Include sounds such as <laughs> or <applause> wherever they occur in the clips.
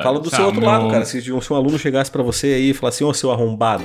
Fala do seu outro lado, cara. Se, se um aluno chegasse para você aí e falasse, ô, seu arrombado.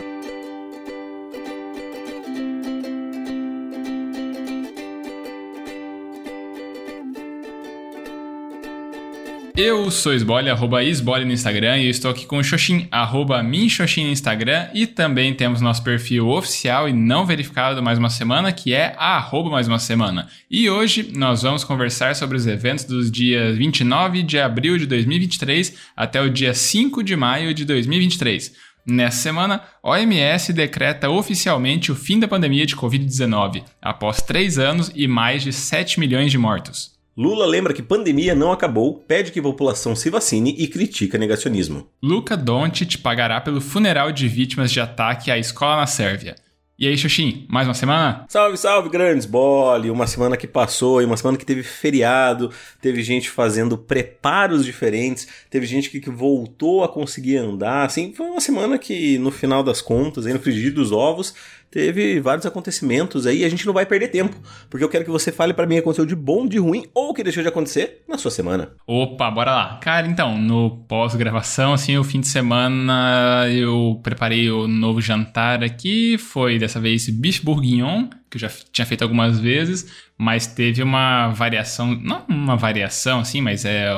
Eu sou Esbole, arroba Esbole no Instagram, e eu estou aqui com o Xoxin, arroba Minxoxin no Instagram, e também temos nosso perfil oficial e não verificado mais uma semana, que é arroba mais uma semana. E hoje nós vamos conversar sobre os eventos dos dias 29 de abril de 2023 até o dia 5 de maio de 2023. Nessa semana, OMS decreta oficialmente o fim da pandemia de Covid-19, após três anos e mais de 7 milhões de mortos. Lula lembra que pandemia não acabou, pede que a população se vacine e critica negacionismo. Luca Doncic pagará pelo funeral de vítimas de ataque à escola na Sérvia. E aí, Xuxim, mais uma semana? Salve, salve, grandes bole! Uma semana que passou e uma semana que teve feriado, teve gente fazendo preparos diferentes, teve gente que, voltou a conseguir andar, assim, foi uma semana que, no final das contas, aí no frigir dos ovos, teve vários acontecimentos aí a gente não vai perder tempo, porque eu quero que você fale para mim o que aconteceu de bom, de ruim ou o que deixou de acontecer na sua semana. Opa, bora lá. Cara, então, no pós-gravação, assim, o fim de semana eu preparei o novo jantar aqui, foi dessa vez bife bourguignon, que eu já tinha feito algumas vezes, mas teve uma variação, não uma variação assim, mas é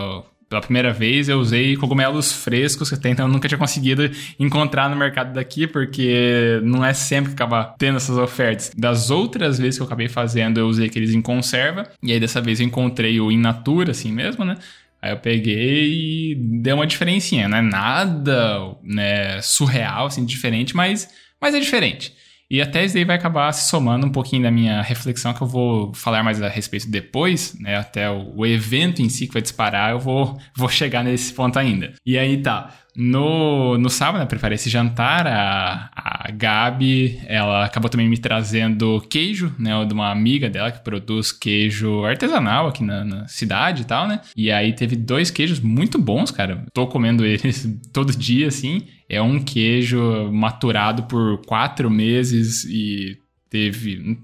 pela primeira vez eu usei cogumelos frescos que até então eu nunca tinha conseguido encontrar no mercado daqui, porque não é sempre que acaba tendo essas ofertas. Das outras vezes que eu acabei fazendo, eu usei aqueles em conserva, e aí dessa vez eu encontrei o in natura, assim mesmo, né? Aí eu peguei e deu uma diferencinha, não é nada né, surreal, assim, diferente, mas, mas é diferente. E até isso daí vai acabar se somando um pouquinho da minha reflexão, que eu vou falar mais a respeito depois, né? Até o, o evento em si que vai disparar, eu vou, vou chegar nesse ponto ainda. E aí tá. No, no sábado, né, preparei esse jantar, a, a Gabi, ela acabou também me trazendo queijo, né, de uma amiga dela que produz queijo artesanal aqui na, na, cidade e tal, né, e aí teve dois queijos muito bons, cara, tô comendo eles <laughs> todo dia, assim, é um queijo maturado por quatro meses e teve,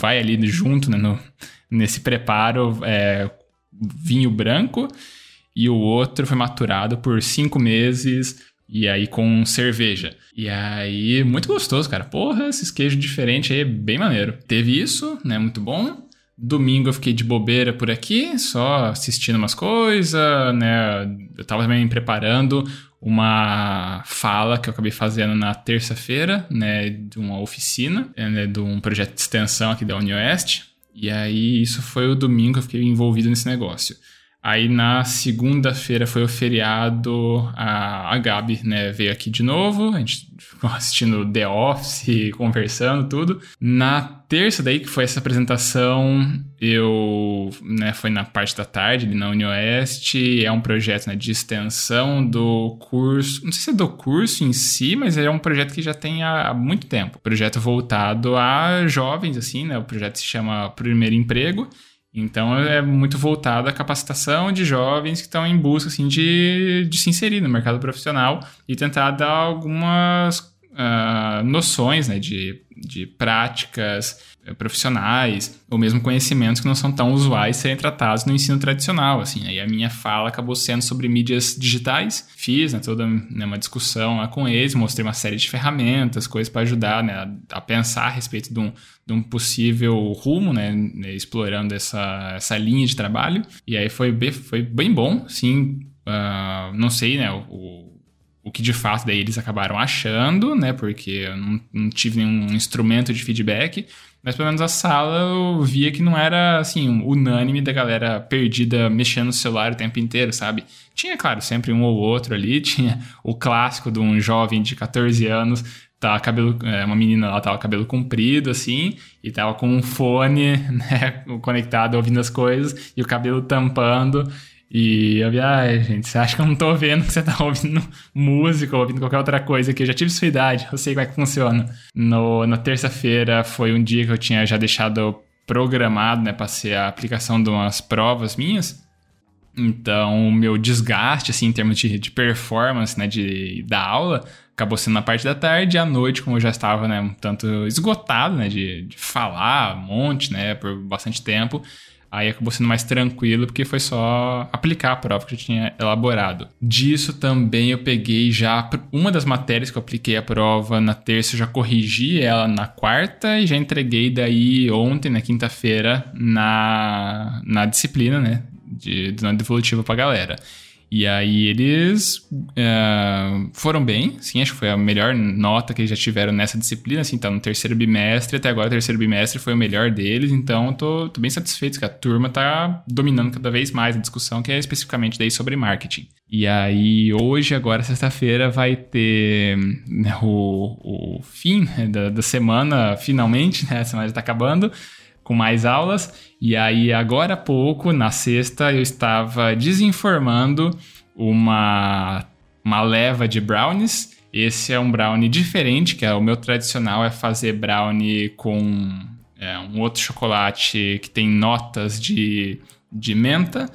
vai ali junto, né, no, nesse preparo, é, vinho branco, e o outro foi maturado por cinco meses e aí com cerveja. E aí, muito gostoso, cara. Porra, esses queijos diferentes aí é bem maneiro. Teve isso, né? Muito bom. Domingo eu fiquei de bobeira por aqui, só assistindo umas coisas, né? Eu tava também preparando uma fala que eu acabei fazendo na terça-feira, né? De uma oficina, né, de um projeto de extensão aqui da UniOeste. E aí, isso foi o domingo que eu fiquei envolvido nesse negócio. Aí na segunda-feira foi o feriado, a, a Gabi né, veio aqui de novo, a gente ficou assistindo The Office, <laughs> conversando, tudo. Na terça daí, que foi essa apresentação, eu, né, foi na parte da tarde, ali na UniOeste, é um projeto né, de extensão do curso, não sei se é do curso em si, mas é um projeto que já tem há, há muito tempo. Projeto voltado a jovens, assim, né, o projeto se chama Primeiro Emprego, então é muito voltado à capacitação de jovens que estão em busca assim, de, de se inserir no mercado profissional e tentar dar algumas uh, noções né, de, de práticas profissionais ou mesmo conhecimentos que não são tão usuais serem tratados no ensino tradicional. Assim, aí a minha fala acabou sendo sobre mídias digitais. Fiz né, toda né, uma discussão lá com eles, mostrei uma série de ferramentas, coisas para ajudar né, a, a, pensar a respeito de um, de um possível rumo, né, né, explorando essa, essa linha de trabalho. E aí foi bem, foi bem bom, sim. Uh, não sei, né, o, o que de fato daí eles acabaram achando, né? Porque eu não, não, tive nenhum instrumento de feedback, mas pelo menos a sala eu via que não era assim, unânime da galera perdida mexendo no celular o tempo inteiro, sabe? Tinha, claro, sempre um ou outro ali, <laughs> tinha o clássico de um jovem de 14 anos tava cabelo, é, uma menina lá tava cabelo comprido assim, e tava com um fone, <laughs> né, conectado ouvindo as coisas e o cabelo tampando e eu vi, ai, gente, você acha que eu não tô vendo que você tá ouvindo música ou ouvindo qualquer outra coisa que eu já tive sua idade, eu sei como é que funciona. No, na terça-feira foi um dia que eu tinha já deixado programado, né, pra ser a aplicação de umas provas minhas. Então, o meu desgaste, assim, em termos de, de performance, né, de, da aula, acabou sendo na parte da tarde. E à noite, como eu já estava, né, um tanto esgotado, né, de, de falar um monte, né, por bastante tempo, Aí acabou sendo mais tranquilo, porque foi só aplicar a prova que eu tinha elaborado. Disso também eu peguei já uma das matérias que eu apliquei a prova na terça, eu já corrigi ela na quarta e já entreguei daí ontem, na quinta-feira, na, na disciplina, né? De, de devolutiva pra galera. E aí eles uh, foram bem, sim, acho que foi a melhor nota que eles já tiveram nessa disciplina, assim, tá no terceiro bimestre, até agora o terceiro bimestre foi o melhor deles, então tô, tô bem satisfeito que a turma tá dominando cada vez mais a discussão, que é especificamente daí sobre marketing. E aí hoje, agora sexta-feira, vai ter né, o, o fim né, da, da semana, finalmente, né, a semana já tá acabando, com mais aulas. E aí, agora há pouco, na sexta, eu estava desinformando uma, uma leva de brownies. Esse é um brownie diferente, que é o meu tradicional é fazer brownie com é, um outro chocolate que tem notas de, de menta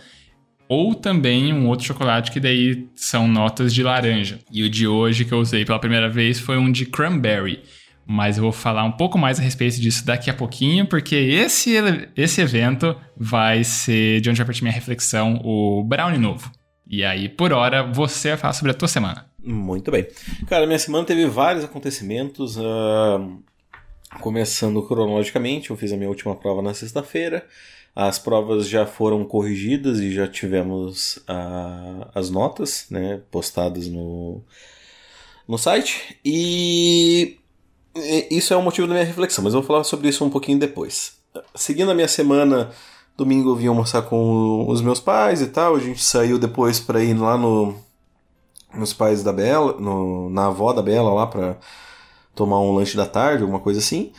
ou também um outro chocolate que daí são notas de laranja. E o de hoje que eu usei pela primeira vez foi um de cranberry. Mas eu vou falar um pouco mais a respeito disso daqui a pouquinho, porque esse, esse evento vai ser de onde vai partir minha reflexão, o Brownie Novo. E aí, por hora, você vai falar sobre a tua semana. Muito bem. Cara, minha semana teve vários acontecimentos. Uh, começando cronologicamente, eu fiz a minha última prova na sexta-feira. As provas já foram corrigidas e já tivemos uh, as notas né, postadas no, no site. E isso é o motivo da minha reflexão, mas eu vou falar sobre isso um pouquinho depois. Seguindo a minha semana, domingo eu vim almoçar com os meus pais e tal. A gente saiu depois para ir lá no, nos pais da Bela, no, na avó da Bela lá para tomar um lanche da tarde, alguma coisa assim.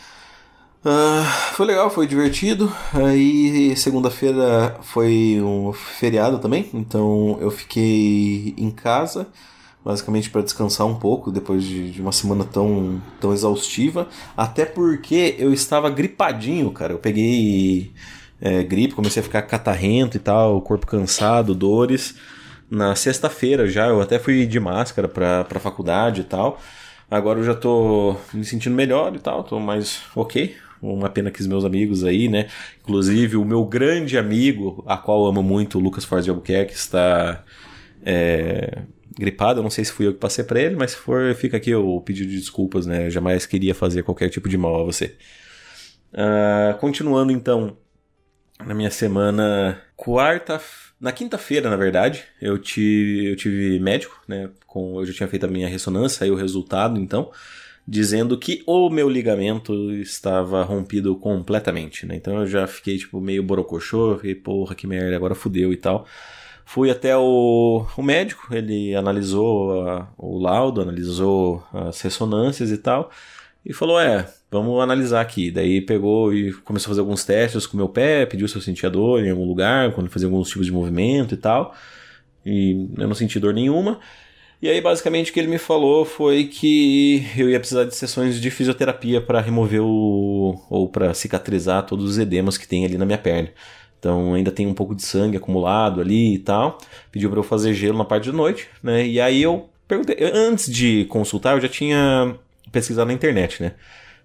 Uh, foi legal, foi divertido. Aí segunda-feira foi um feriado também, então eu fiquei em casa basicamente para descansar um pouco depois de, de, uma semana tão, tão exaustiva. Até porque eu estava gripadinho, cara. Eu peguei é, gripe, comecei a ficar catarrento e tal, corpo cansado, dores. Na sexta-feira já, eu até fui de máscara para a faculdade e tal. Agora eu já tô me sentindo melhor e tal, tô mais ok. Uma pena que os meus amigos aí, né? Inclusive o meu grande amigo, a qual amo muito, o Lucas Forte de Albuquerque, está é, gripado, eu não sei se fui eu que passei para ele, mas se for, fica aqui o pedido de desculpas, né? Eu jamais queria fazer qualquer tipo de mal a você. Uh, continuando então na minha semana quarta, na quinta-feira, na verdade, eu tive, eu tive médico, né? Com, eu já tinha feito a minha ressonância, saiu o resultado, então, dizendo que o meu ligamento estava rompido completamente, né? Então eu já fiquei tipo meio borocochô, fiquei, porra, que merda, agora fudeu e tal. Fui até o, o médico, ele analisou a, o laudo, analisou as ressonâncias e tal, e falou: É, vamos analisar aqui. Daí pegou e começou a fazer alguns testes com o meu pé, pediu se eu sentia dor em algum lugar, quando fazia alguns tipos de movimento e tal, e eu não senti dor nenhuma. E aí, basicamente, o que ele me falou foi que eu ia precisar de sessões de fisioterapia para remover o. ou para cicatrizar todos os edemas que tem ali na minha perna. Então ainda tem um pouco de sangue acumulado ali e tal. Pediu para eu fazer gelo na parte da noite, né? E aí eu perguntei, antes de consultar, eu já tinha pesquisado na internet, né?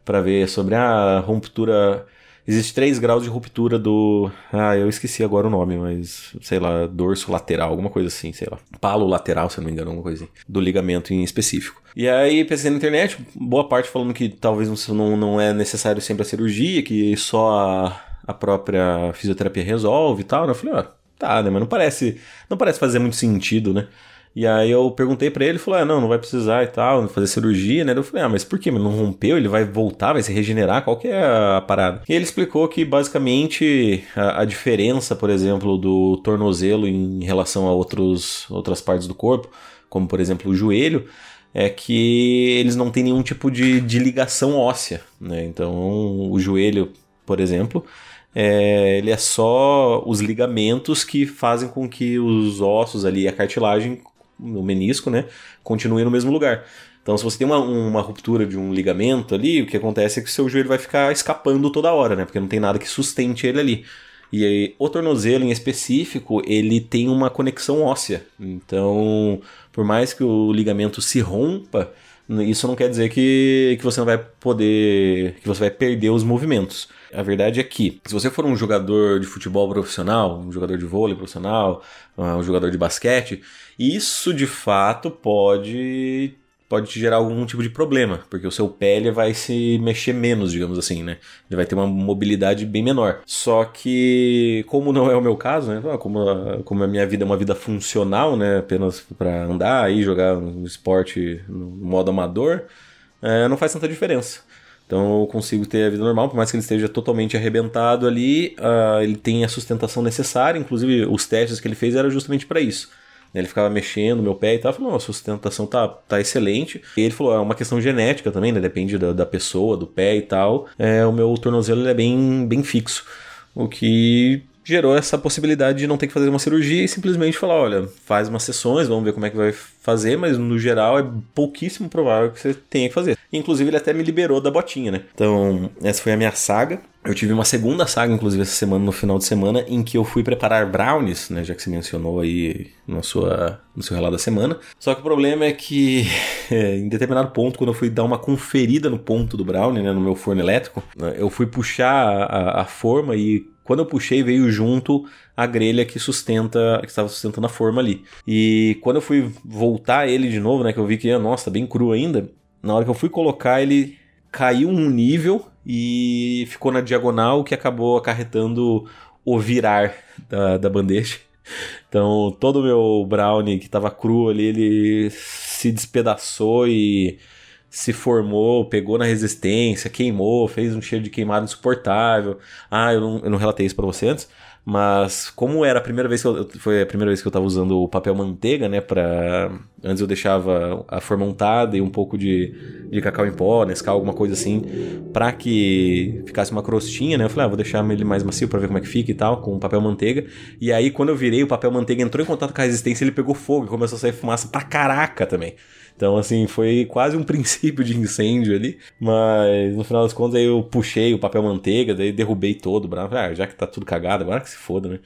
Para ver sobre a ruptura. Existe três graus de ruptura do. Ah, eu esqueci agora o nome, mas sei lá, dorso lateral, alguma coisa assim, sei lá. Palo lateral, se eu não me engano, alguma coisa assim. Do ligamento em específico. E aí pesquisei na internet, boa parte falando que talvez não, não é necessário sempre a cirurgia, que só a a própria fisioterapia resolve e tal. Né? Eu falei, ah, tá, né? Mas não parece, não parece fazer muito sentido, né? E aí eu perguntei para ele, ele falou, ah, não, não vai precisar e tal, fazer cirurgia, né? Eu falei, ah, mas por? Mas não rompeu? Ele vai voltar, vai se regenerar? Qual que é a parada? E ele explicou que basicamente a, a diferença, por exemplo, do tornozelo em relação a outros, outras partes do corpo, como por exemplo o joelho, é que eles não têm nenhum tipo de, de ligação óssea, né? Então o joelho, por exemplo, é, ele é só os ligamentos que fazem com que os ossos ali, a cartilagem, o menisco, né, continuem no mesmo lugar. Então, se você tem uma, uma ruptura de um ligamento ali, o que acontece é que o seu joelho vai ficar escapando toda hora, né? Porque não tem nada que sustente ele ali. E aí, o tornozelo em específico, ele tem uma conexão óssea. Então, por mais que o ligamento se rompa, isso não quer dizer que, que você não vai poder. que você vai perder os movimentos. A verdade é que, se você for um jogador de futebol profissional, um jogador de vôlei profissional, ah, um jogador de basquete, isso de fato pode pode te gerar algum tipo de problema, porque o seu pé ele vai se mexer menos, digamos assim, né? Ele vai ter uma mobilidade bem menor. Só que, como não é o meu caso, né? Como a, como a minha vida é uma vida funcional, né? Apenas para andar e jogar um esporte no modo amador, é, não faz tanta diferença. Então eu consigo ter a vida normal, por mais que ele esteja totalmente arrebentado ali, uh, ele tem a sustentação necessária. Inclusive, os testes que ele fez eram justamente para isso. Ele ficava mexendo meu pé e tal. Falou, a sustentação tá, tá excelente. E ele falou, é uma questão genética também, né? Depende da, da pessoa, do pé e tal. É, o meu tornozelo é bem, bem fixo. O que gerou essa possibilidade de não ter que fazer uma cirurgia e simplesmente falar, olha, faz umas sessões, vamos ver como é que vai fazer, mas no geral é pouquíssimo provável que você tenha que fazer. Inclusive ele até me liberou da botinha, né? Então, essa foi a minha saga. Eu tive uma segunda saga, inclusive, essa semana, no final de semana, em que eu fui preparar brownies, né? Já que você mencionou aí na sua, no seu relato da semana. Só que o problema é que, <laughs> é, em determinado ponto, quando eu fui dar uma conferida no ponto do brownie, né? No meu forno elétrico, né, eu fui puxar a, a forma e quando eu puxei, veio junto a grelha que sustenta, que estava sustentando a forma ali. E quando eu fui voltar ele de novo, né, que eu vi que, nossa, tá bem cru ainda, na hora que eu fui colocar, ele caiu um nível e ficou na diagonal, que acabou acarretando o virar da, da bandeja. Então, todo o meu brownie que estava cru ali, ele se despedaçou e se formou, pegou na resistência, queimou, fez um cheiro de queimado insuportável. Ah, eu não, eu não relatei isso para você antes, mas como era a primeira vez que eu, foi a primeira vez que eu tava usando o papel manteiga, né, para antes eu deixava a forma untada e um pouco de, de cacau em pó, Nescau, alguma coisa assim, para que ficasse uma crostinha, né? Eu falei, ah, vou deixar ele mais macio para ver como é que fica e tal, com o papel manteiga. E aí quando eu virei, o papel manteiga entrou em contato com a resistência, ele pegou fogo e começou a sair fumaça pra caraca também. Então, assim, foi quase um <laughs> princípio de incêndio ali. Mas no final das contas, aí eu puxei o papel manteiga, daí derrubei todo o bravo. Ah, já que tá tudo cagado, agora que se foda, né?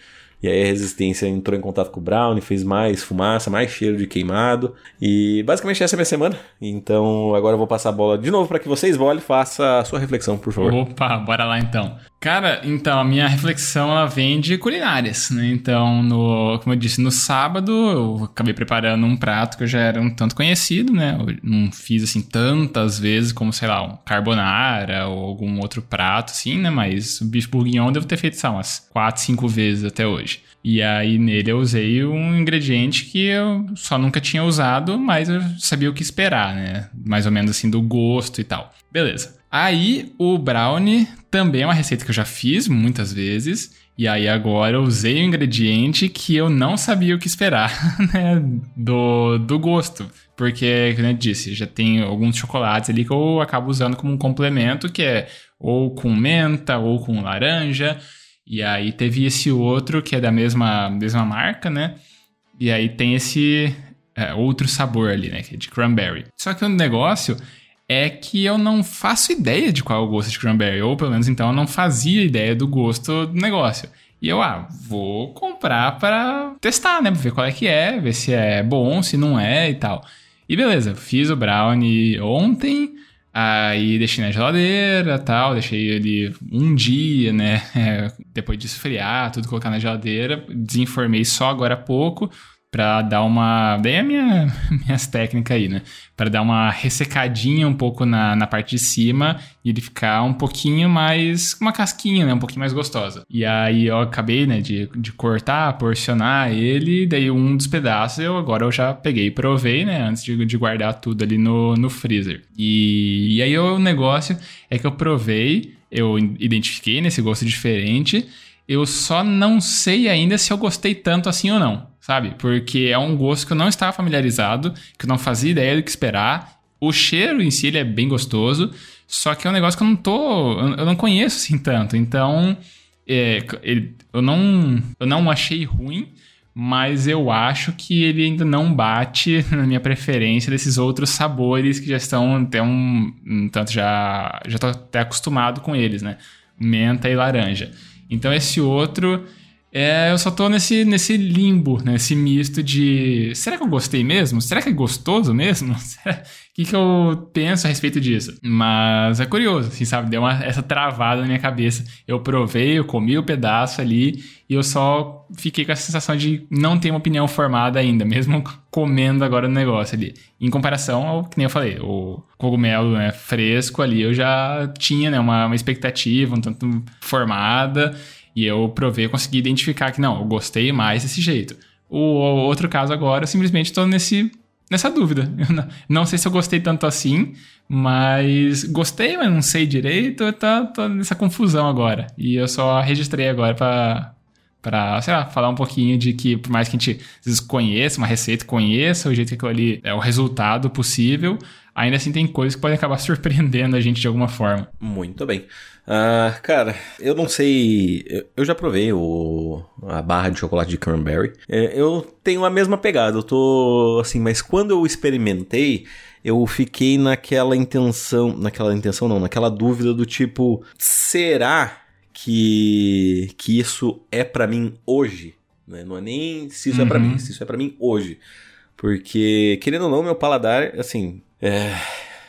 E aí a resistência entrou em contato com o Brown, fez mais fumaça, mais cheiro de queimado. E basicamente essa é a minha semana. Então agora eu vou passar a bola de novo para que vocês e faça a sua reflexão, por favor. Opa, bora lá então. Cara, então a minha reflexão ela vem de culinárias, né? Então, no, como eu disse, no sábado eu acabei preparando um prato que eu já era um tanto conhecido, né? Eu não fiz assim tantas vezes como, sei lá, um carbonara ou algum outro prato assim, né? Mas o bife bourguignon eu devo ter feito, sei lá, umas 4, 5 vezes até hoje. E aí nele eu usei um ingrediente que eu só nunca tinha usado, mas eu sabia o que esperar, né? Mais ou menos assim do gosto e tal. Beleza. Aí o brownie também é uma receita que eu já fiz muitas vezes. E aí agora eu usei um ingrediente que eu não sabia o que esperar, <laughs> né? Do, do gosto. Porque, como eu disse, já tem alguns chocolates ali que eu acabo usando como um complemento, que é ou com menta ou com laranja. E aí teve esse outro que é da mesma, mesma marca, né? E aí tem esse é, outro sabor ali, né? Que é de cranberry. Só que o negócio é que eu não faço ideia de qual é o gosto de cranberry. Ou pelo menos então eu não fazia ideia do gosto do negócio. E eu, ah, vou comprar para testar, né? Ver qual é que é, ver se é bom, se não é e tal. E beleza, fiz o brownie ontem. Aí deixei na geladeira tal, deixei ele um dia, né? <laughs> Depois de esfriar, tudo colocar na geladeira. Desenformei só agora há pouco para dar uma. Daí a minha, <laughs> minhas técnicas aí, né? Para dar uma ressecadinha um pouco na, na parte de cima e ele ficar um pouquinho mais. uma casquinha, né? Um pouquinho mais gostosa. E aí eu acabei, né, de, de cortar, porcionar ele, daí um dos pedaços eu agora eu já peguei e provei, né? Antes de, de guardar tudo ali no, no freezer. E, e aí o negócio é que eu provei, eu identifiquei nesse gosto diferente. Eu só não sei ainda se eu gostei tanto assim ou não sabe? Porque é um gosto que eu não estava familiarizado, que eu não fazia ideia do que esperar. O cheiro em si ele é bem gostoso, só que é um negócio que eu não tô. Eu não conheço assim tanto. Então, é, ele, eu, não, eu não achei ruim, mas eu acho que ele ainda não bate <laughs> na minha preferência desses outros sabores que já estão até um, tanto já já tô até acostumado com eles, né? Menta e laranja. Então esse outro É, eu só tô nesse, nesse limbo, nesse misto de será que eu gostei mesmo? Será que é gostoso mesmo? <laughs> O que, que eu penso a respeito disso? Mas é curioso, assim, sabe? Deu uma, essa travada na minha cabeça. Eu provei, eu comi o pedaço ali e eu só fiquei com a sensação de não ter uma opinião formada ainda, <laughs> mesmo comendo agora no negócio ali. Em comparação ao que nem eu falei, o cogumelo né, fresco ali, eu já tinha né, uma, uma expectativa um tanto formada. E eu provei, consegui identificar que não, eu gostei mais desse jeito. O, o outro caso agora, eu simplesmente estou nesse, nessa dúvida. <laughs> Não, não, sei se eu gostei tanto assim, mas gostei, mas não sei direito. Tô, tô nessa confusão agora. E eu só registrei agora para para, sei lá, falar um pouquinho de que, por mais que a gente conheça uma receita, conheça o jeito que aquilo ali é o resultado possível, ainda assim tem coisas que podem acabar <laughs> surpreendendo a gente de alguma forma. Muito bem. Uh, cara, eu não sei. Eu já provei o, a barra de chocolate de cranberry. É, eu tenho a mesma pegada. Eu tô assim, mas quando eu experimentei, eu fiquei naquela intenção. Naquela intenção, não, naquela dúvida do tipo: será que, que isso é para mim hoje? Né? Não é nem se isso uhum. é para mim, se isso é para mim hoje. Porque, querendo ou não, meu paladar, assim. É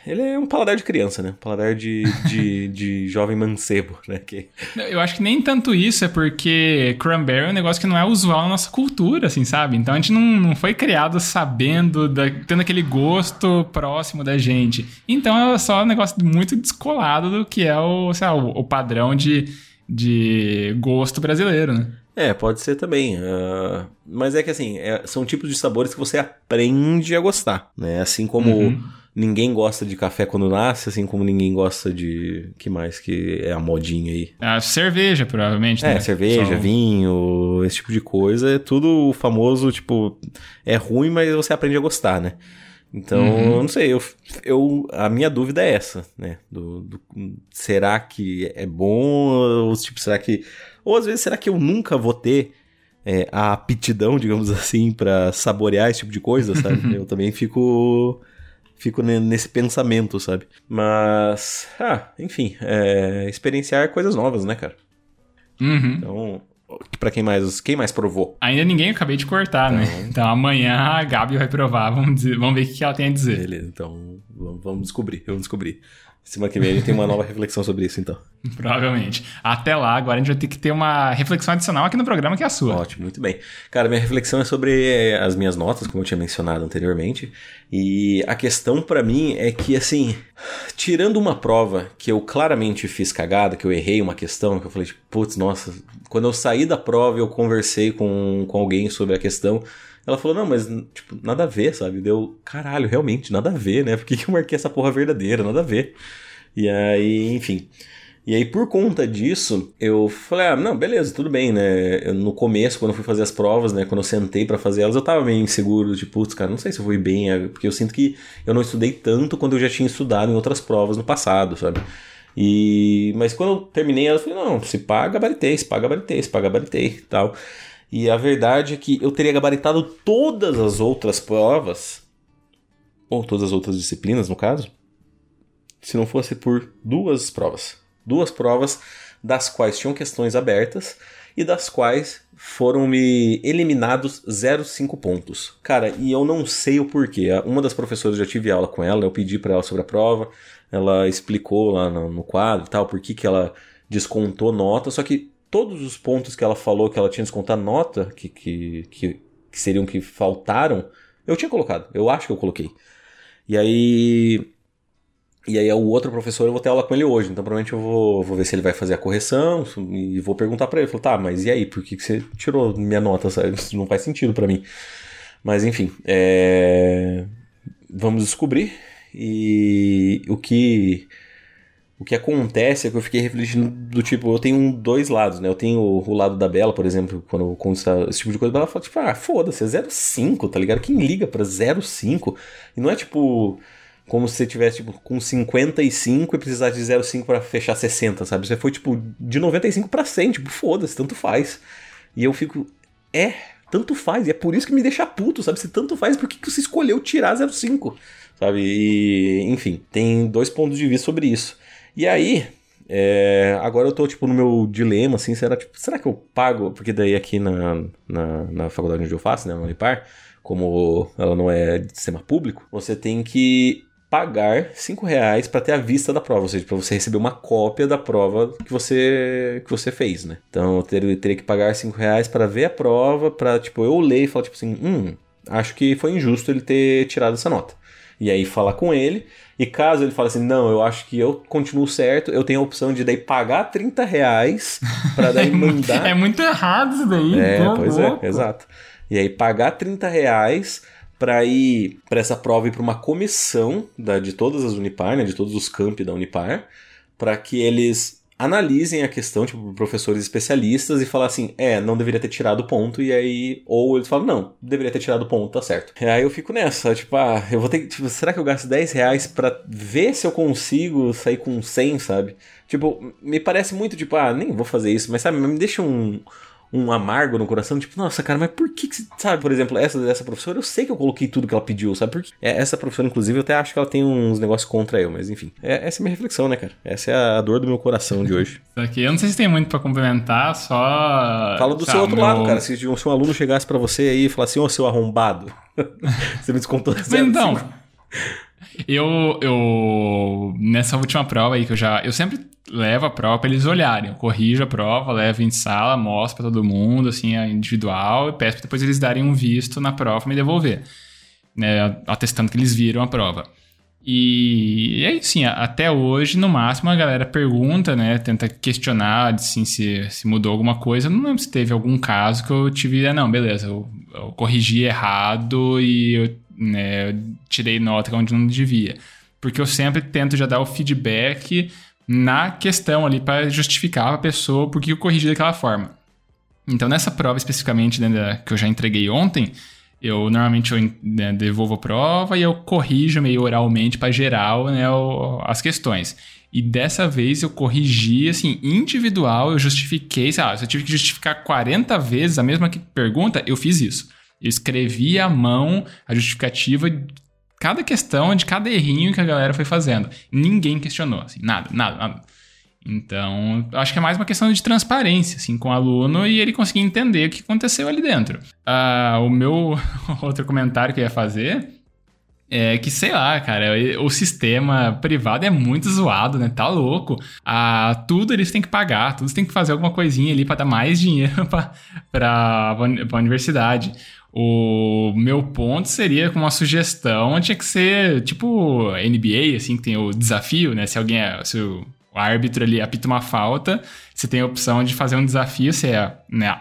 ele é um paladar de criança, né? paladar de, de, <laughs> de jovem mancebo, né? Que... Eu acho que nem tanto isso, é porque cranberry é um negócio que não é usual na nossa cultura, assim, sabe? Então a gente não, não foi criado sabendo, da, tendo aquele gosto próximo da gente. Então é só um negócio muito descolado do que é o, sei lá, o, o padrão de, de gosto brasileiro, né? É, pode ser também. Uh, mas é que assim, é, são tipos de sabores que você aprende a gostar, né? Assim como. Uhum ninguém gosta de café quando nasce, assim como ninguém gosta de. que mais que é a modinha aí? A cerveja, provavelmente. É, né? cerveja, Só... vinho, esse tipo de coisa. É tudo famoso, tipo, é ruim, mas você aprende a gostar, né? Então, uhum. não sei, eu, eu, a minha dúvida é essa, né? Do, do, será que é bom? Ou, tipo, será que. Ou às vezes, será que eu nunca vou ter é, a aptidão, <laughs> digamos assim, para saborear esse tipo de coisa, sabe? eu também fico fico nesse pensamento, sabe? Mas, ah, enfim, é, experienciar coisas novas, né, cara? Uhum. Então, para quem mais, quem mais provou? Ainda ninguém acabei de cortar, né? então... né? Então amanhã a Gabi vai provar, vamos, dizer, vamos ver o que ela tem a dizer. Beleza, então vamos descobrir, vamos descobrir. Semana que vem a gente tem uma nova reflexão sobre isso, então. <laughs> Provavelmente. Até lá, agora a gente vai ter que ter uma reflexão adicional aqui no programa, que é a sua. Ótimo, muito bem. Cara, minha reflexão é sobre eh, as minhas notas, como eu tinha mencionado anteriormente. E a questão para mim é que, assim, tirando uma prova que eu claramente fiz cagada, que eu errei uma questão, que eu falei, tipo, putz, nossa, quando eu saí da prova eu conversei com, com alguém sobre a questão. Ela falou, não, mas, tipo, nada a ver, sabe? Deu, caralho, realmente, nada a ver, né? Por que, eu marquei essa porra verdadeira? Nada a ver. E aí, enfim. E aí, por conta disso, eu falei, ah, não, beleza, tudo bem, né? Eu, no começo, quando eu fui fazer as provas, né? Quando eu sentei para fazer elas, eu tava meio inseguro, tipo, putz, cara, não sei se eu fui bem, é, porque eu sinto que eu não estudei tanto quando eu já tinha estudado em outras provas no passado, sabe? E... Mas quando eu terminei, eu falei, não, se paga, gabaritei, se paga, gabaritei, se paga, gabaritei, tal. E a verdade é que eu teria gabaritado todas as outras provas, ou todas as outras disciplinas, no caso, se não fosse por duas provas. Duas provas das quais tinham questões abertas e das quais foram me eliminados 0,5 pontos. Cara, e eu não sei o porquê. Uma das professoras, já tive aula com ela, eu pedi para ela sobre a prova, ela explicou lá no, no quadro e tal, por que, que ela descontou nota, só que todos os pontos que ela falou que ela tinha descontado nota, que, que, que, que seriam que faltaram, eu tinha colocado. Eu acho que eu coloquei. E aí. E aí o outro professor eu vou ter aula com ele hoje, então provavelmente eu vou, vou ver se ele vai fazer a correção e vou perguntar para ele. Falei, tá, mas e aí, por que, que você tirou minha nota? Isso não faz sentido para mim. Mas enfim, é... vamos descobrir. E o que o que acontece é que eu fiquei refletindo do tipo, eu tenho dois lados, né? Eu tenho o, lado da Bela, por exemplo, quando consta esse tipo de coisa, ela fala, tipo, ah, foda-se, é 0,5, tá ligado? Quem liga pra 0,5? E não é tipo como se você tivesse tipo com 55 e precisasse de 0,5 para fechar 60, sabe? Você foi tipo de 95 para 100, tipo, foda-se, tanto faz. E eu fico, é, tanto faz, e é por isso que me deixa puto, sabe? Se tanto faz, por que, que você escolheu tirar 0,5? Sabe? E, enfim, tem dois pontos de vista sobre isso. E aí, É, agora eu tô, tipo, no meu dilema, assim, será, tipo, será que eu pago? Porque daí aqui na, na, na faculdade onde eu faço, né, na Unipar, como ela não é de sistema público, você tem que pagar 5 reais para ter a vista da prova, ou seja, para você receber uma cópia da prova que você que você fez, né? Então eu teria, teria que pagar 5 reais para ver a prova, para tipo eu ler e falar tipo assim, hum, acho que foi injusto ele ter tirado essa nota. E aí falar com ele, e caso ele fale assim, não, eu acho que eu continuo certo, eu tenho a opção de daí pagar 30 reais para daí <laughs> mandar. é muito errado isso daí. É, pois é, exato. E aí pagar 30 reais para ir para essa prova e para uma comissão da, de todas as Unipar, né, de todos os campi da Unipar, para que eles analisem a questão, tipo, professores especialistas e falar assim, é, não deveria ter tirado ponto, e aí, ou eles falam, não, deveria ter tirado ponto, tá certo. E aí eu fico nessa, tipo, ah, eu vou ter tipo, será que eu gasto 10 reais pra ver se eu consigo sair com 100, sabe? Tipo, me parece muito, tipo, ah, nem vou fazer isso, mas sabe, me deixa um, um amargo no coração, tipo, nossa, cara, mas por que, que sabe, por exemplo, essa dessa professora, eu sei que eu coloquei tudo que ela pediu, sabe? Porque é, essa professora, inclusive, eu até acho que ela tem uns negócios contra eu, mas enfim. É, essa é a minha reflexão, né, cara? Essa é a dor do meu coração de hoje. <laughs> Aqui, eu não sei se tem muito para complementar, só. Fala do seu outro meu... lado, cara. Se, se um aluno chegasse para você aí e falasse, ô, seu arrombado, <laughs> você me descontou zero Então. Eu, eu, nessa última prova aí que eu já. Eu sempre levo a prova pra eles olharem. Eu corrijo a prova, levo em sala, mostro pra todo mundo, assim, a individual, e peço pra depois eles darem um visto na prova e me devolver. Né, atestando que eles viram a prova. E, e aí, sim, até hoje, no máximo, a galera pergunta, né? Tenta questionar assim, se, se mudou alguma coisa. Eu não lembro se teve algum caso que eu tive. Ah, não, beleza, eu, eu corrigi errado e eu né, tirei nota onde não devia. Porque eu sempre tento já dar o feedback na questão ali para justificar a pessoa por que eu corrigi daquela forma. Então, nessa prova especificamente né, que eu já entreguei ontem, eu normalmente eu, né, devolvo a prova e eu corrijo meio oralmente para geral né, o, as questões. E dessa vez eu corrigi, assim, individual, eu justifiquei, sei lá, se eu tive que justificar 40 vezes a mesma pergunta, eu fiz isso. Eu escrevi à mão a justificativa cada questão, de cada errinho que a galera foi fazendo. Ninguém questionou, assim, nada, nada, nada. Então, acho que é mais uma questão de transparência, assim, com o aluno e ele conseguir entender o que aconteceu ali dentro. Uh, o meu <laughs> outro comentário que eu ia fazer é que, sei lá, cara, o sistema privado é muito zoado, né? Tá louco. Ah, tudo eles têm que pagar, tudo tem que fazer alguma coisinha ali para dar mais <laughs> dinheiro pra, pra, pra universidade. O meu ponto seria com uma sugestão, tinha que ser tipo NBA, assim, que tem o desafio, né? Se alguém é, se o árbitro ali apita uma falta, você tem a opção de fazer um desafio, você é, né,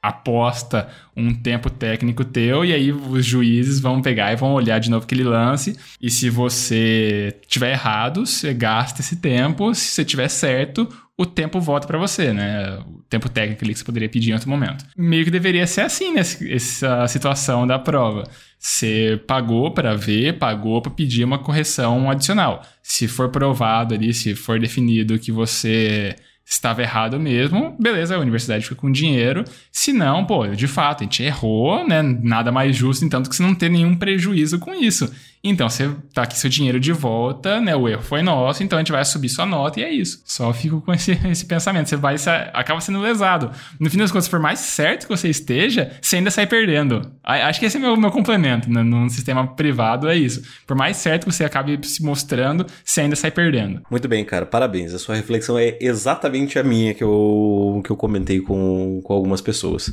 aposta um tempo técnico teu e aí os juízes vão pegar e vão olhar de novo aquele lance e se você tiver errado, você gasta esse tempo, se você tiver certo, o tempo volta para você, né? O tempo técnico ali que você poderia pedir em outro momento. Meio que deveria ser assim nessa situação da prova. Você pagou para ver, pagou para pedir uma correção adicional. Se for provado ali, se for definido que você estava errado mesmo, beleza, a universidade fica com dinheiro. Se não, pô, de fato, a gente errou, né? Nada mais justo, então, que você não ter nenhum prejuízo com isso. Então, você tá aqui seu dinheiro de volta, né? O erro foi nosso, então a gente vai subir sua nota e é isso. Só fico com esse, <laughs> esse pensamento. Você vai, você acaba sendo lesado. No fim das contas, por mais certo que você esteja, você ainda sai perdendo. Acho que esse é meu, meu complemento, né? Num sistema privado é isso. Por mais certo que você acabe se mostrando, você ainda sai perdendo. Muito bem, cara. Parabéns. A sua reflexão é exatamente a minha que eu, que eu comentei com, com algumas pessoas.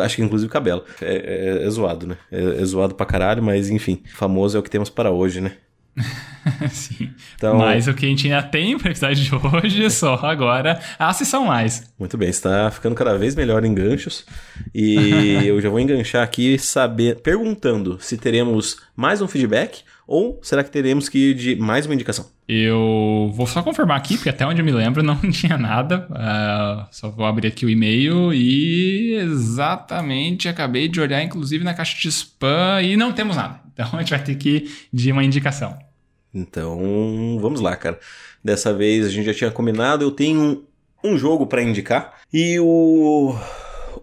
Acho que inclusive o cabelo. É, é, é zoado, né? É, é zoado pra caralho, mas enfim. Famoso é o que temos para hoje, né? <laughs> <laughs> Sim. Então, Mas o que a gente ainda tem para episódio de hoje é só agora acessam mais. Muito bem, está ficando cada vez melhor em ganchos. E <laughs> eu já vou enganchar aqui saber, perguntando se teremos mais um feedback ou será que teremos que ir de mais uma indicação? Eu vou só confirmar aqui, porque até onde eu me lembro não <laughs> tinha nada. Uh, só vou abrir aqui o e-mail e exatamente acabei de olhar, inclusive, na caixa de spam e não temos nada. Então a gente vai ter que ir de uma indicação. Então, vamos lá, cara. Dessa vez a gente já tinha combinado, eu tenho um, jogo para indicar e o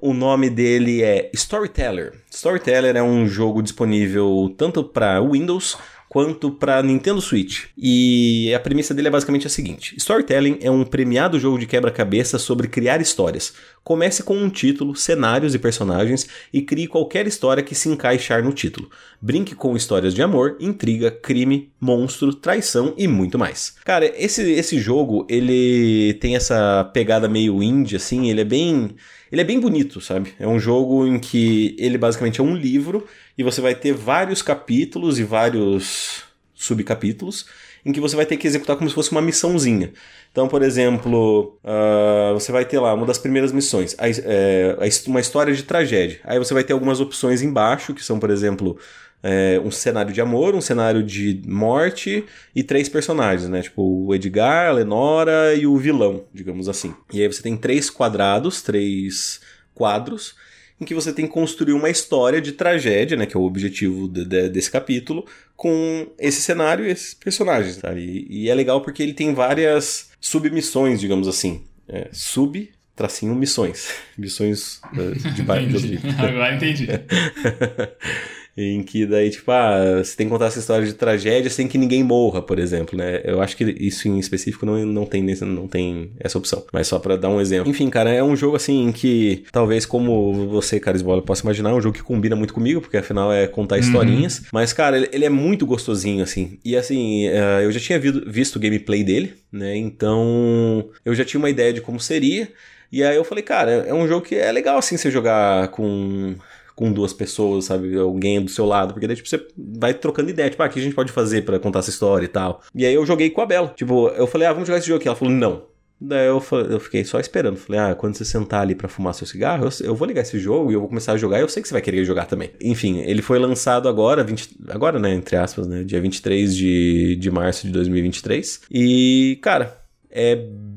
o nome dele é Storyteller. Storyteller é um jogo disponível tanto para Windows quanto para Nintendo Switch. E a premissa dele é basicamente a seguinte: Storytelling é um premiado jogo de quebra-cabeça sobre criar histórias. Comece com um título, cenários e personagens e crie qualquer história que se encaixar no título. Brinque com histórias de amor, intriga, crime, monstro, traição e muito mais. Cara, esse, esse jogo, ele tem essa pegada meio indie, assim, ele é bem. Ele é bem bonito, sabe? É um jogo em que ele basicamente é um livro e você vai ter vários capítulos e vários subcapítulos em que você vai ter que executar como se fosse uma missãozinha. Então, por exemplo, uh, você vai ter lá uma das primeiras missões, a, é, uma história de tragédia. Aí você vai ter algumas opções embaixo, que são, por exemplo, é, um cenário de amor, um cenário de morte e três personagens, né? Tipo o Edgar, a Lenora e o vilão, digamos assim. E aí você tem três quadrados, três quadros em que você tem que construir uma história de tragédia, né, que é o objetivo de, de, desse capítulo, com esse cenário e esses personagens. Tá? E, e, é legal porque ele tem várias submissões, digamos assim. É, sub tracinho missões. <laughs> Missões uh, de <laughs> baixo. Agora entendi. <laughs> em que daí, tipo, ah, você tem que contar essa história de tragédia sem que ninguém morra, por exemplo, né? Eu acho que isso em específico não, não, tem, não tem essa opção, mas só para dar um exemplo. Enfim, cara, é um jogo assim em que talvez como você, Carisbola, possa imaginar, é um jogo que combina muito comigo, porque afinal é contar uhum. historinhas, mas, cara, ele, ele, é muito gostosinho, assim. E assim, uh, eu já tinha visto o gameplay dele, né? Então eu já tinha uma ideia de como seria. E aí eu falei, cara, é um jogo que é legal assim você jogar com com duas pessoas, sabe? Alguém do seu lado. Porque daí, tipo, você vai trocando ideia. Tipo, ah, o que a gente pode fazer para contar essa história e tal. E aí eu joguei com a Bela. Tipo, eu falei, ah, vamos jogar esse jogo aqui. Ela falou, não. Daí eu, eu fiquei só esperando. Falei, ah, quando você sentar ali para fumar seu cigarro, eu, eu, vou ligar esse jogo e eu vou começar a jogar. E eu sei que você vai querer jogar também. Enfim, ele foi lançado agora, 20, agora, né, entre aspas, né, dia 23 de, de março de 2023. E, cara, é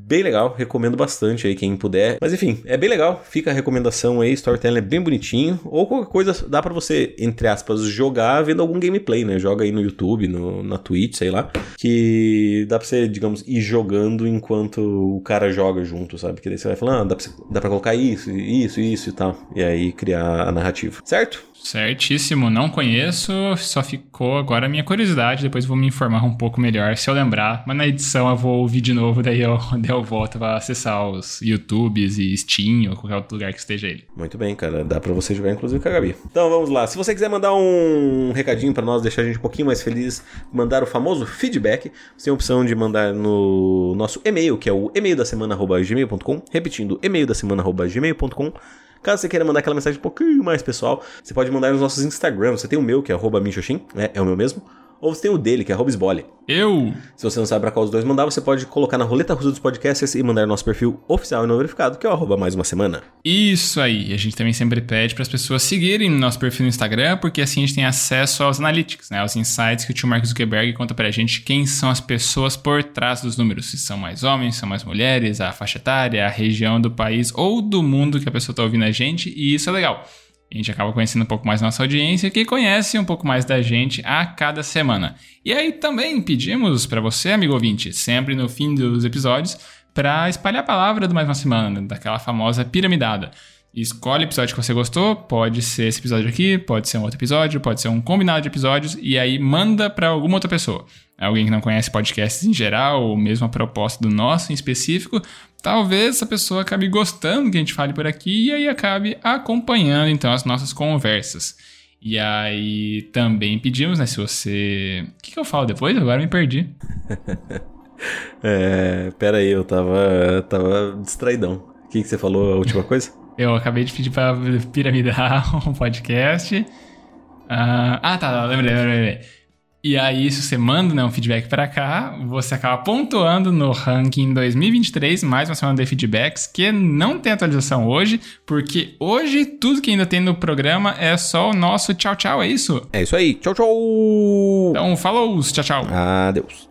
bem legal, recomendo bastante aí quem puder. Mas enfim, é bem legal, fica a recomendação aí, Storytelling é bem bonitinho. Ou qualquer coisa dá para você, entre aspas, jogar vendo algum gameplay, né? Joga aí no YouTube, no, na Twitch, sei lá. Que dá pra você, digamos, ir jogando enquanto o cara joga junto, sabe? Que daí você vai falando, ah, dá pra, dá pra colocar isso, isso, isso e tal. E aí criar a narrativa, certo? Certíssimo, não conheço, só ficou agora a minha curiosidade, depois vou me informar um pouco melhor se eu lembrar, mas na edição eu vou ouvir de novo, <laughs> daí eu, daí eu volto para acessar os YouTubes e Steam ou qualquer outro lugar que esteja ele. Muito bem, cara, dá para você jogar inclusive com a Gabi. Então vamos lá, se você quiser mandar um recadinho para nós, deixar a gente um pouquinho mais feliz, mandar o famoso feedback, você tem a opção de mandar no nosso e-mail, que é o e-mail da semana@gmail.com, repetindo, e-mail da semana@gmail.com Caso você queira mandar aquela mensagem um pouquinho mais pessoal, você pode mandar nos nossos Instagrams. Você tem o meu, que é arroba né? É o meu mesmo ou você tem o dele, que é Robsbole. Eu! Se você não sabe para qual dos dois mandar, você pode colocar na roleta russa dos podcasts e mandar no nosso perfil oficial e não verificado, que é o arroba mais uma semana. Isso aí. A gente também sempre pede para as pessoas seguirem nosso perfil no Instagram, porque assim a gente tem acesso aos analytics, né? Aos insights que o tio Mark Zuckerberg conta pra gente quem são as pessoas por trás dos números. Se são mais homens, são mais mulheres, a faixa etária, a região do país ou do mundo que a pessoa tá ouvindo a gente, e isso é legal. A gente acaba conhecendo um pouco mais nossa audiência, que conhece um pouco mais da gente a cada semana. E aí também pedimos para você, amigo ouvinte, sempre no fim dos episódios, para espalhar a palavra do Mais Uma Semana, daquela famosa piramidada. Escolhe o episódio que você gostou, pode ser esse episódio aqui, pode ser um outro episódio, pode ser um combinado de episódios, e aí manda para alguma outra pessoa. Alguém que não conhece podcasts em geral, ou mesmo a proposta do nosso em específico, talvez essa pessoa acabe gostando que a gente fale por aqui e aí acabe acompanhando então as nossas conversas. E aí também pedimos, né, se você... O que, que eu falo depois? Agora me perdi. <laughs> é, pera aí, eu tava, tava distraidão. O que, que você falou, a última coisa? <laughs> eu acabei de pedir pra piramidar <laughs> um podcast. Uh, ah, tá, lembrei, lembrei, lembrei. E aí, se você manda né, um feedback para cá, você acaba pontuando no ranking 2023, mais uma semana de feedbacks, que não tem atualização hoje, porque hoje tudo que ainda tem no programa é só o nosso tchau, tchau, é isso? É isso aí, tchau, tchau! Então, falou, tchau, tchau! Adeus.